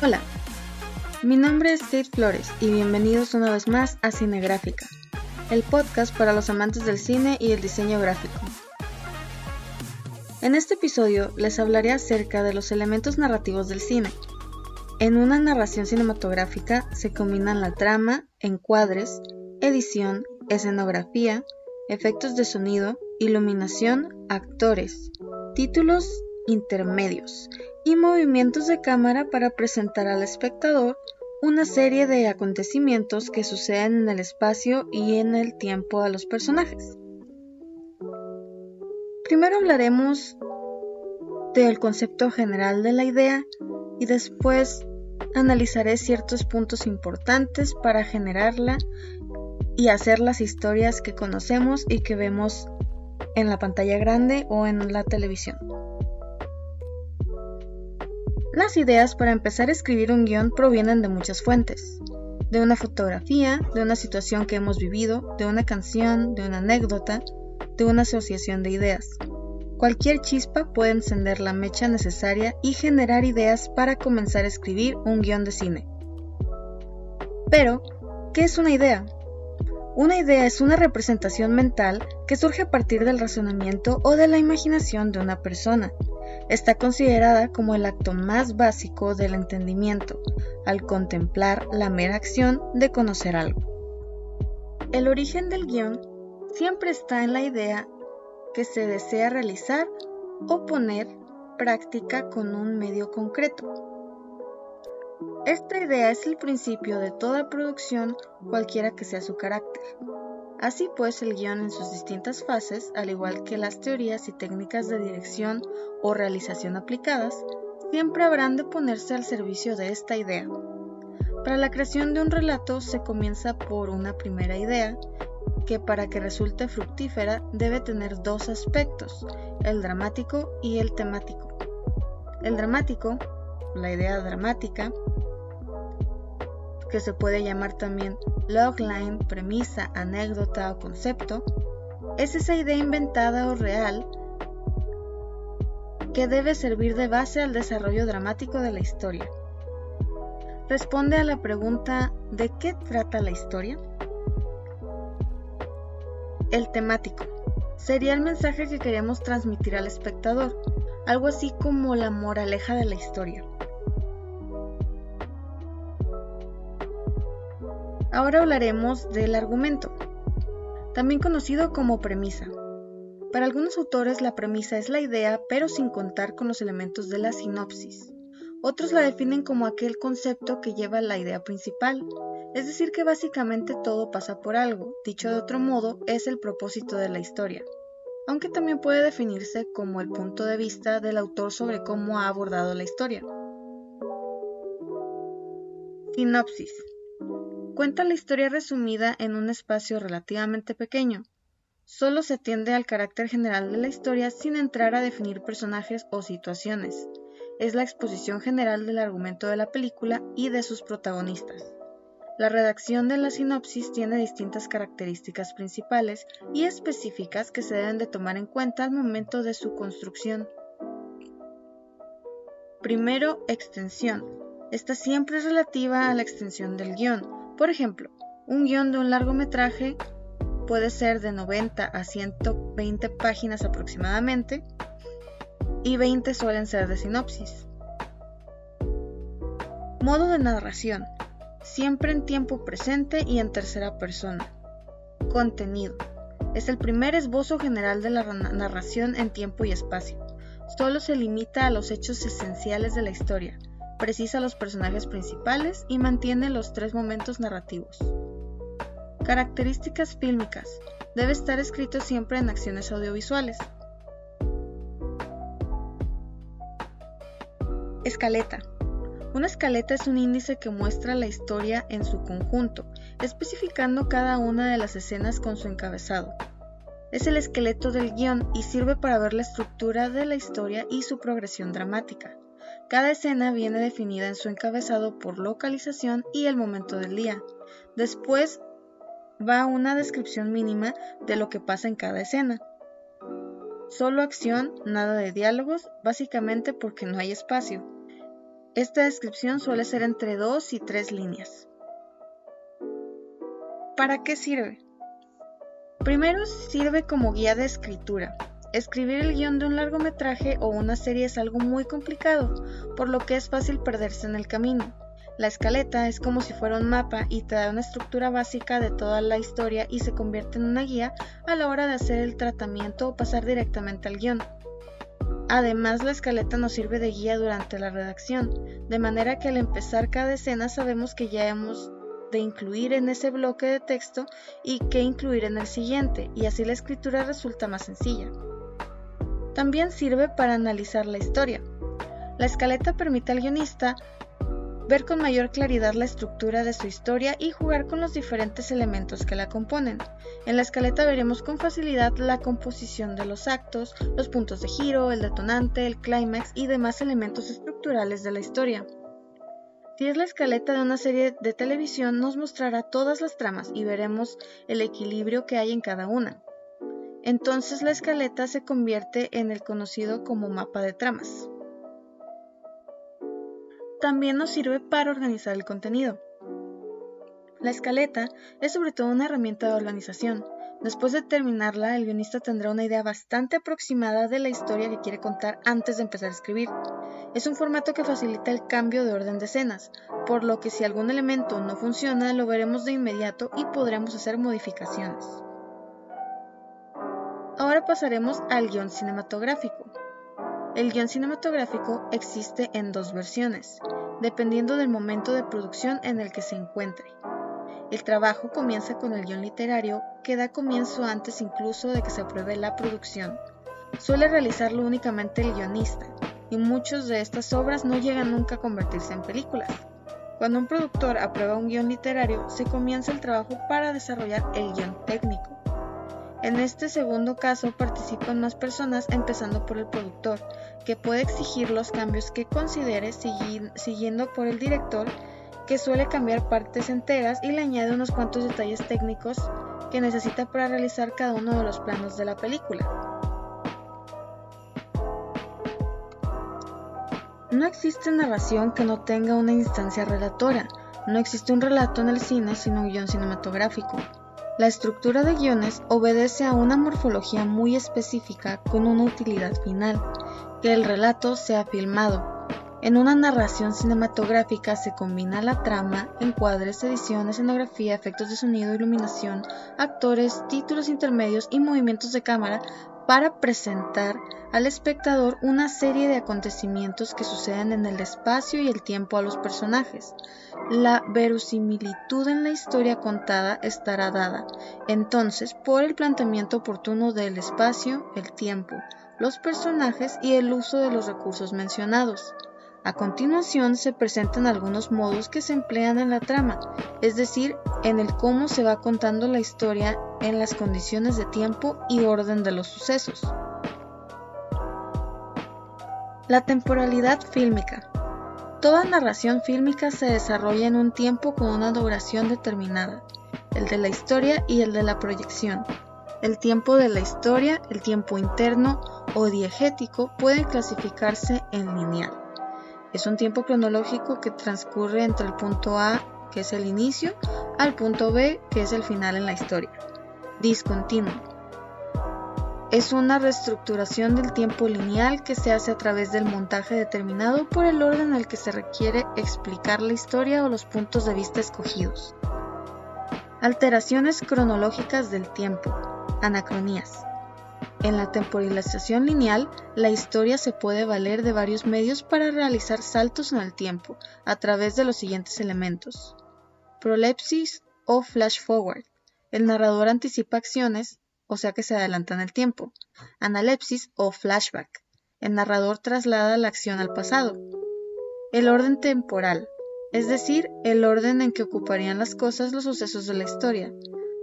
Hola, mi nombre es Kate Flores y bienvenidos una vez más a Cinegráfica, el podcast para los amantes del cine y el diseño gráfico. En este episodio les hablaré acerca de los elementos narrativos del cine. En una narración cinematográfica se combinan la trama, encuadres, edición, escenografía, efectos de sonido, iluminación, actores, títulos intermedios y movimientos de cámara para presentar al espectador una serie de acontecimientos que suceden en el espacio y en el tiempo a los personajes. Primero hablaremos del concepto general de la idea y después analizaré ciertos puntos importantes para generarla y hacer las historias que conocemos y que vemos en la pantalla grande o en la televisión. Las ideas para empezar a escribir un guion provienen de muchas fuentes. De una fotografía, de una situación que hemos vivido, de una canción, de una anécdota, de una asociación de ideas. Cualquier chispa puede encender la mecha necesaria y generar ideas para comenzar a escribir un guion de cine. Pero, ¿qué es una idea? Una idea es una representación mental que surge a partir del razonamiento o de la imaginación de una persona. Está considerada como el acto más básico del entendimiento, al contemplar la mera acción de conocer algo. El origen del guion siempre está en la idea que se desea realizar o poner práctica con un medio concreto. Esta idea es el principio de toda producción, cualquiera que sea su carácter. Así pues, el guion en sus distintas fases, al igual que las teorías y técnicas de dirección o realización aplicadas, siempre habrán de ponerse al servicio de esta idea. Para la creación de un relato se comienza por una primera idea, que para que resulte fructífera debe tener dos aspectos, el dramático y el temático. El dramático, la idea dramática, que se puede llamar también logline, premisa, anécdota o concepto, es esa idea inventada o real que debe servir de base al desarrollo dramático de la historia. Responde a la pregunta ¿de qué trata la historia? El temático sería el mensaje que queremos transmitir al espectador, algo así como la moraleja de la historia. Ahora hablaremos del argumento, también conocido como premisa. Para algunos autores la premisa es la idea, pero sin contar con los elementos de la sinopsis. Otros la definen como aquel concepto que lleva la idea principal, es decir, que básicamente todo pasa por algo, dicho de otro modo, es el propósito de la historia, aunque también puede definirse como el punto de vista del autor sobre cómo ha abordado la historia. Sinopsis. Cuenta la historia resumida en un espacio relativamente pequeño. Solo se atiende al carácter general de la historia sin entrar a definir personajes o situaciones. Es la exposición general del argumento de la película y de sus protagonistas. La redacción de la sinopsis tiene distintas características principales y específicas que se deben de tomar en cuenta al momento de su construcción. Primero, extensión. Esta siempre es relativa a la extensión del guion, por ejemplo, un guion de un largometraje puede ser de 90 a 120 páginas aproximadamente y 20 suelen ser de sinopsis. Modo de narración. Siempre en tiempo presente y en tercera persona. Contenido. Es el primer esbozo general de la narración en tiempo y espacio. Solo se limita a los hechos esenciales de la historia, precisa los personajes principales y mantiene los tres momentos narrativos. Características fílmicas. Debe estar escrito siempre en acciones audiovisuales. Escaleta. Una escaleta es un índice que muestra la historia en su conjunto, especificando cada una de las escenas con su encabezado. Es el esqueleto del guion y sirve para ver la estructura de la historia y su progresión dramática. Cada escena viene definida en su encabezado por localización y el momento del día. Después va una descripción mínima de lo que pasa en cada escena. Solo acción, nada de diálogos, básicamente porque no hay espacio. Esta descripción suele ser entre dos y tres líneas. ¿Para qué sirve? Primero sirve como guía de escritura. Escribir el guion de un largometraje o una serie es algo muy complicado, por lo que es fácil perderse en el camino. La escaleta es como si fuera un mapa y te da una estructura básica de toda la historia y se convierte en una guía a la hora de hacer el tratamiento o pasar directamente al guion. Además, la escaleta nos sirve de guía durante la redacción, de manera que al empezar cada escena sabemos que ya hemos de incluir en ese bloque de texto y qué incluir en el siguiente, y así la escritura resulta más sencilla. También sirve para analizar la historia. La escaleta permite al guionista ver con mayor claridad la estructura de su historia y jugar con los diferentes elementos que la componen. En la escaleta veremos con facilidad la composición de los actos, los puntos de giro, el detonante, el clímax y demás elementos estructurales de la historia. Si es la escaleta de una serie de televisión, nos mostrará todas las tramas y veremos el equilibrio que hay en cada una. Entonces la escaleta se convierte en el conocido como mapa de tramas también nos sirve para organizar el contenido. La escaleta es sobre todo una herramienta de organización. Después de terminarla, el guionista tendrá una idea bastante aproximada de la historia que quiere contar antes de empezar a escribir. Es un formato que facilita el cambio de orden de escenas, por lo que si algún elemento no funciona, lo veremos de inmediato y podremos hacer modificaciones. Ahora pasaremos al guion cinematográfico. El guion cinematográfico existe en dos versiones, dependiendo del momento de producción en el que se encuentre. El trabajo comienza con el guion literario, que da comienzo antes incluso de que se apruebe la producción. Suele realizarlo únicamente el guionista, y muchas de estas obras no llegan nunca a convertirse en películas. Cuando un productor aprueba un guion literario, se comienza el trabajo para desarrollar el guion técnico. En este segundo caso participan más personas empezando por el productor, que puede exigir los cambios que considere siguiendo por el director, que suele cambiar partes enteras y le añade unos cuantos detalles técnicos que necesita para realizar cada uno de los planos de la película. No existe narración que no tenga una instancia relatora. No existe un relato en el cine sin un guion cinematográfico. La estructura de guiones obedece a una morfología muy específica con una utilidad final, que el relato sea filmado. En una narración cinematográfica se combina la trama, encuadres, edición, escenografía, efectos de sonido, iluminación, actores, títulos intermedios y movimientos de cámara para presentar al espectador una serie de acontecimientos que suceden en el espacio y el tiempo a los personajes. La verosimilitud en la historia contada estará dada, entonces, por el planteamiento oportuno del espacio, el tiempo, los personajes y el uso de los recursos mencionados. A continuación se presentan algunos modos que se emplean en la trama, es decir, en el cómo se va contando la historia en las condiciones de tiempo y orden de los sucesos. La temporalidad fílmica. Toda narración fílmica se desarrolla en un tiempo con una duración determinada, el de la historia y el de la proyección. El tiempo de la historia, el tiempo interno o diegético pueden clasificarse en lineal. Es un tiempo cronológico que transcurre entre el punto A, que es el inicio, al punto B, que es el final en la historia. Discontinuo. Es una reestructuración del tiempo lineal que se hace a través del montaje determinado por el orden en el que se requiere explicar la historia o los puntos de vista escogidos. Alteraciones cronológicas del tiempo. Anacronías. En la temporalización lineal, la historia se puede valer de varios medios para realizar saltos en el tiempo a través de los siguientes elementos. Prolepsis o flash forward. El narrador anticipa acciones, o sea que se adelanta en el tiempo. Analepsis o flashback. El narrador traslada la acción al pasado. El orden temporal, es decir, el orden en que ocuparían las cosas los sucesos de la historia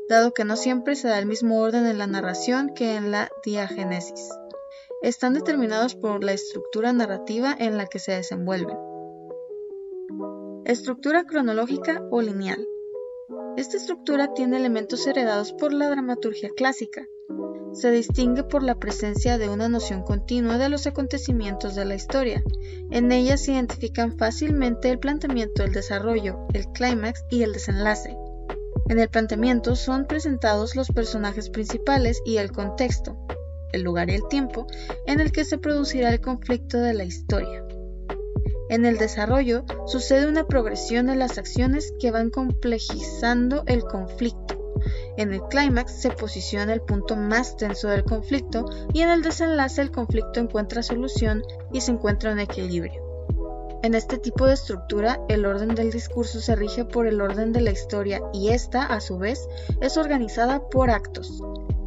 dado que no siempre se da el mismo orden en la narración que en la diagénesis. Están determinados por la estructura narrativa en la que se desenvuelven. Estructura cronológica o lineal. Esta estructura tiene elementos heredados por la dramaturgia clásica. Se distingue por la presencia de una noción continua de los acontecimientos de la historia. En ella se identifican fácilmente el planteamiento, el desarrollo, el clímax y el desenlace. En el planteamiento son presentados los personajes principales y el contexto, el lugar y el tiempo en el que se producirá el conflicto de la historia. En el desarrollo sucede una progresión de las acciones que van complejizando el conflicto. En el clímax se posiciona el punto más tenso del conflicto y en el desenlace el conflicto encuentra solución y se encuentra un equilibrio. En este tipo de estructura, el orden del discurso se rige por el orden de la historia y esta, a su vez, es organizada por actos.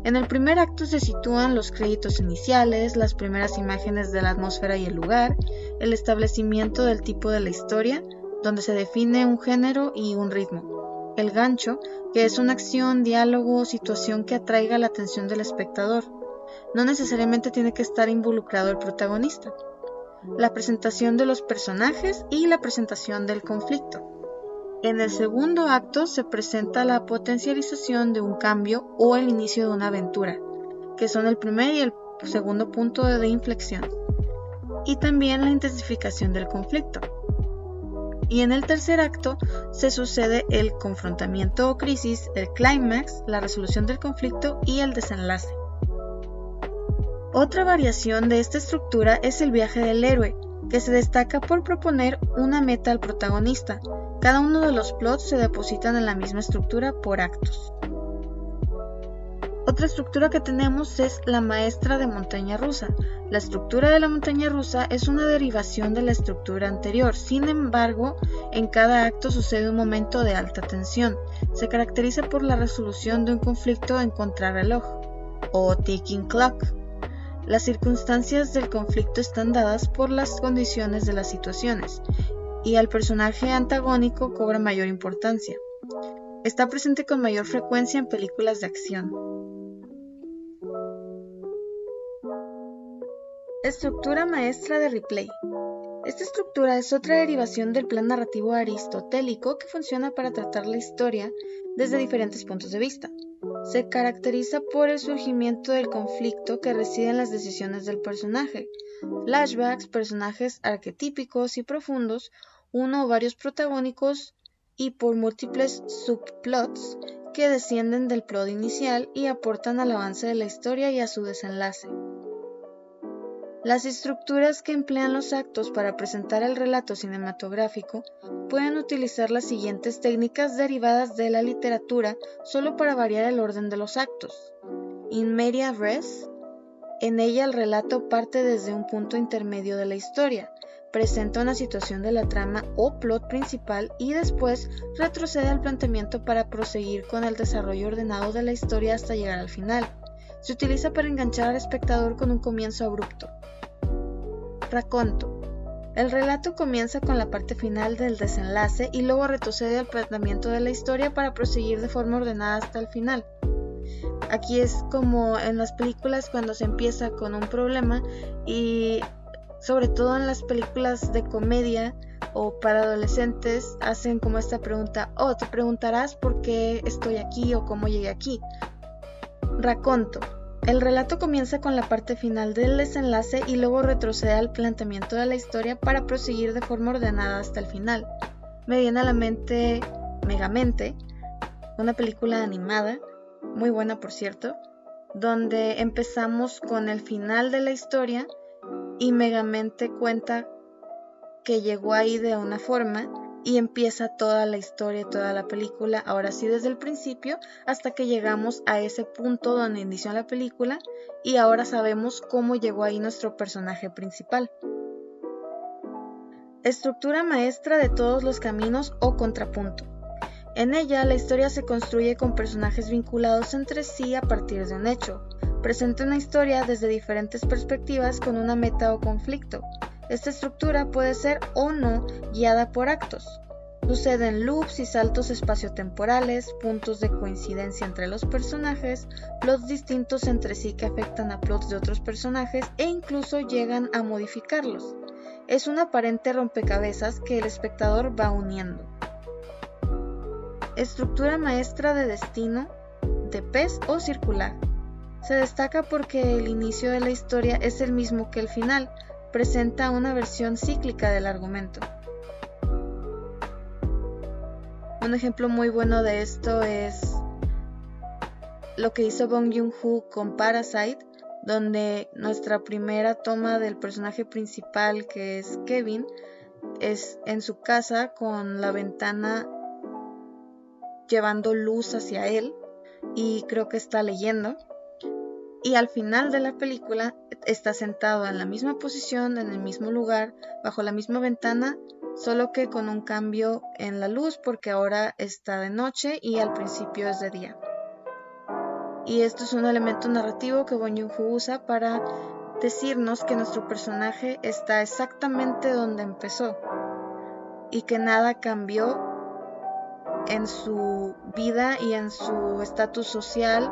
En el primer acto se sitúan los créditos iniciales, las primeras imágenes de la atmósfera y el lugar, el establecimiento del tipo de la historia, donde se define un género y un ritmo. El gancho, que es una acción, diálogo o situación que atraiga la atención del espectador. No necesariamente tiene que estar involucrado el protagonista. La presentación de los personajes y la presentación del conflicto. En el segundo acto se presenta la potencialización de un cambio o el inicio de una aventura, que son el primer y el segundo punto de inflexión, y también la intensificación del conflicto. Y en el tercer acto se sucede el confrontamiento o crisis, el clímax, la resolución del conflicto y el desenlace. Otra variación de esta estructura es el viaje del héroe, que se destaca por proponer una meta al protagonista. Cada uno de los plots se depositan en la misma estructura por actos. Otra estructura que tenemos es la maestra de montaña rusa. La estructura de la montaña rusa es una derivación de la estructura anterior, sin embargo, en cada acto sucede un momento de alta tensión. Se caracteriza por la resolución de un conflicto en contrarreloj, o ticking clock. Las circunstancias del conflicto están dadas por las condiciones de las situaciones, y el personaje antagónico cobra mayor importancia. Está presente con mayor frecuencia en películas de acción. Estructura maestra de replay. Esta estructura es otra derivación del plan narrativo aristotélico que funciona para tratar la historia desde diferentes puntos de vista se caracteriza por el surgimiento del conflicto que reside en las decisiones del personaje, flashbacks, personajes arquetípicos y profundos, uno o varios protagónicos y por múltiples subplots que descienden del plot inicial y aportan al avance de la historia y a su desenlace. Las estructuras que emplean los actos para presentar el relato cinematográfico pueden utilizar las siguientes técnicas derivadas de la literatura solo para variar el orden de los actos. In media res, en ella el relato parte desde un punto intermedio de la historia, presenta una situación de la trama o plot principal y después retrocede al planteamiento para proseguir con el desarrollo ordenado de la historia hasta llegar al final. Se utiliza para enganchar al espectador con un comienzo abrupto. Raconto. El relato comienza con la parte final del desenlace y luego retrocede al planteamiento de la historia para proseguir de forma ordenada hasta el final. Aquí es como en las películas cuando se empieza con un problema y sobre todo en las películas de comedia o para adolescentes hacen como esta pregunta, oh, te preguntarás por qué estoy aquí o cómo llegué aquí. Raconto. El relato comienza con la parte final del desenlace y luego retrocede al planteamiento de la historia para proseguir de forma ordenada hasta el final. Me viene a la mente Megamente, una película animada, muy buena por cierto, donde empezamos con el final de la historia y Megamente cuenta que llegó ahí de una forma y empieza toda la historia, toda la película, ahora sí desde el principio, hasta que llegamos a ese punto donde inició la película y ahora sabemos cómo llegó ahí nuestro personaje principal. Estructura maestra de todos los caminos o contrapunto. En ella la historia se construye con personajes vinculados entre sí a partir de un hecho. Presenta una historia desde diferentes perspectivas con una meta o conflicto, esta estructura puede ser o no guiada por actos. Suceden loops y saltos espaciotemporales, puntos de coincidencia entre los personajes, plots distintos entre sí que afectan a plots de otros personajes e incluso llegan a modificarlos. Es un aparente rompecabezas que el espectador va uniendo. Estructura maestra de destino, de pez o circular. Se destaca porque el inicio de la historia es el mismo que el final, presenta una versión cíclica del argumento. Un ejemplo muy bueno de esto es lo que hizo Bong Joon-ho con Parasite, donde nuestra primera toma del personaje principal, que es Kevin, es en su casa con la ventana llevando luz hacia él y creo que está leyendo. Y al final de la película está sentado en la misma posición, en el mismo lugar, bajo la misma ventana, solo que con un cambio en la luz porque ahora está de noche y al principio es de día. Y esto es un elemento narrativo que Bon Joon-ho usa para decirnos que nuestro personaje está exactamente donde empezó y que nada cambió en su vida y en su estatus social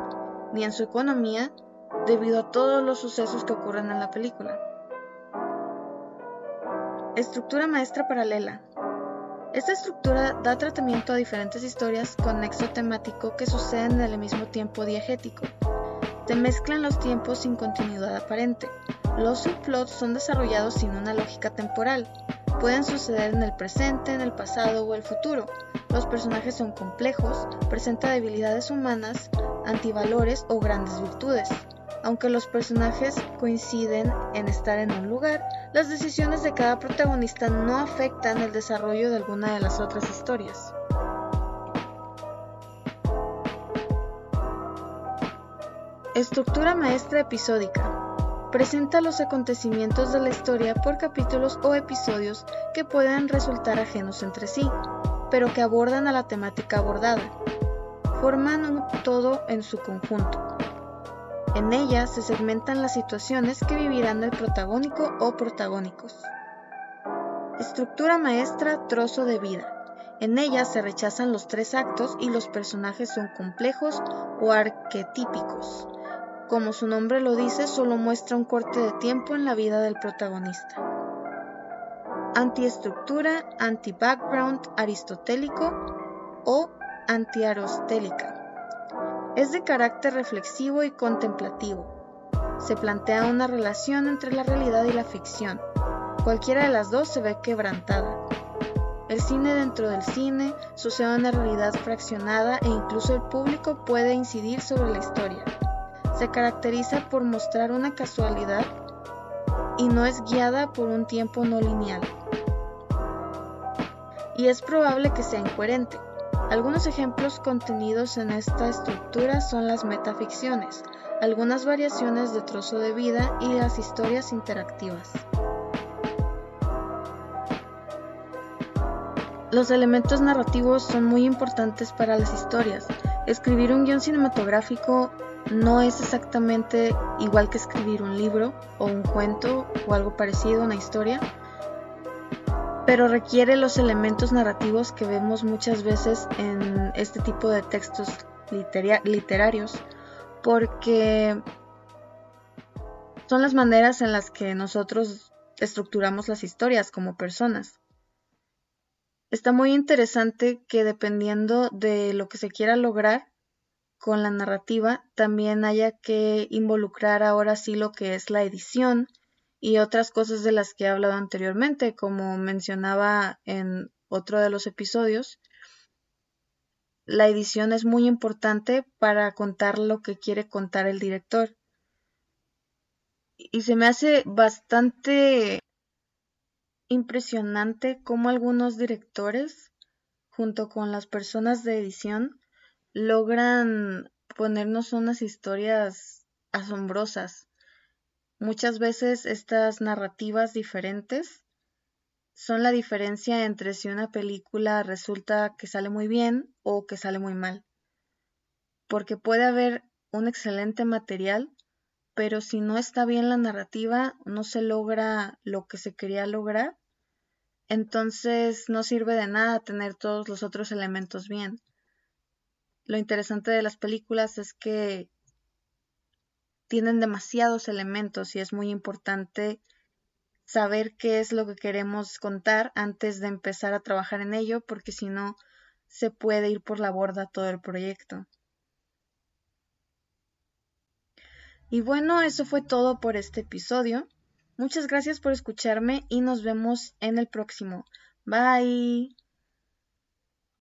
ni en su economía debido a todos los sucesos que ocurren en la película. Estructura maestra paralela. Esta estructura da tratamiento a diferentes historias con nexo temático que suceden en el mismo tiempo diegético. Se mezclan los tiempos sin continuidad aparente. Los subplots son desarrollados sin una lógica temporal. Pueden suceder en el presente, en el pasado o el futuro. Los personajes son complejos, presentan debilidades humanas, antivalores o grandes virtudes. Aunque los personajes coinciden en estar en un lugar, las decisiones de cada protagonista no afectan el desarrollo de alguna de las otras historias. Estructura maestra episódica. Presenta los acontecimientos de la historia por capítulos o episodios que pueden resultar ajenos entre sí, pero que abordan a la temática abordada. Forman un todo en su conjunto. En ella se segmentan las situaciones que vivirán el protagónico o protagónicos. Estructura maestra trozo de vida. En ella se rechazan los tres actos y los personajes son complejos o arquetípicos. Como su nombre lo dice, solo muestra un corte de tiempo en la vida del protagonista. Antiestructura, anti-background aristotélico o antiarostélica. Es de carácter reflexivo y contemplativo. Se plantea una relación entre la realidad y la ficción. Cualquiera de las dos se ve quebrantada. El cine dentro del cine sucede una realidad fraccionada e incluso el público puede incidir sobre la historia. Se caracteriza por mostrar una casualidad y no es guiada por un tiempo no lineal. Y es probable que sea incoherente. Algunos ejemplos contenidos en esta estructura son las metaficciones, algunas variaciones de trozo de vida y las historias interactivas. Los elementos narrativos son muy importantes para las historias. Escribir un guion cinematográfico no es exactamente igual que escribir un libro o un cuento o algo parecido, una historia pero requiere los elementos narrativos que vemos muchas veces en este tipo de textos literarios, porque son las maneras en las que nosotros estructuramos las historias como personas. Está muy interesante que dependiendo de lo que se quiera lograr con la narrativa, también haya que involucrar ahora sí lo que es la edición, y otras cosas de las que he hablado anteriormente, como mencionaba en otro de los episodios. La edición es muy importante para contar lo que quiere contar el director. Y se me hace bastante impresionante cómo algunos directores, junto con las personas de edición, logran ponernos unas historias asombrosas. Muchas veces estas narrativas diferentes son la diferencia entre si una película resulta que sale muy bien o que sale muy mal. Porque puede haber un excelente material, pero si no está bien la narrativa, no se logra lo que se quería lograr, entonces no sirve de nada tener todos los otros elementos bien. Lo interesante de las películas es que tienen demasiados elementos y es muy importante saber qué es lo que queremos contar antes de empezar a trabajar en ello, porque si no, se puede ir por la borda todo el proyecto. Y bueno, eso fue todo por este episodio. Muchas gracias por escucharme y nos vemos en el próximo. Bye.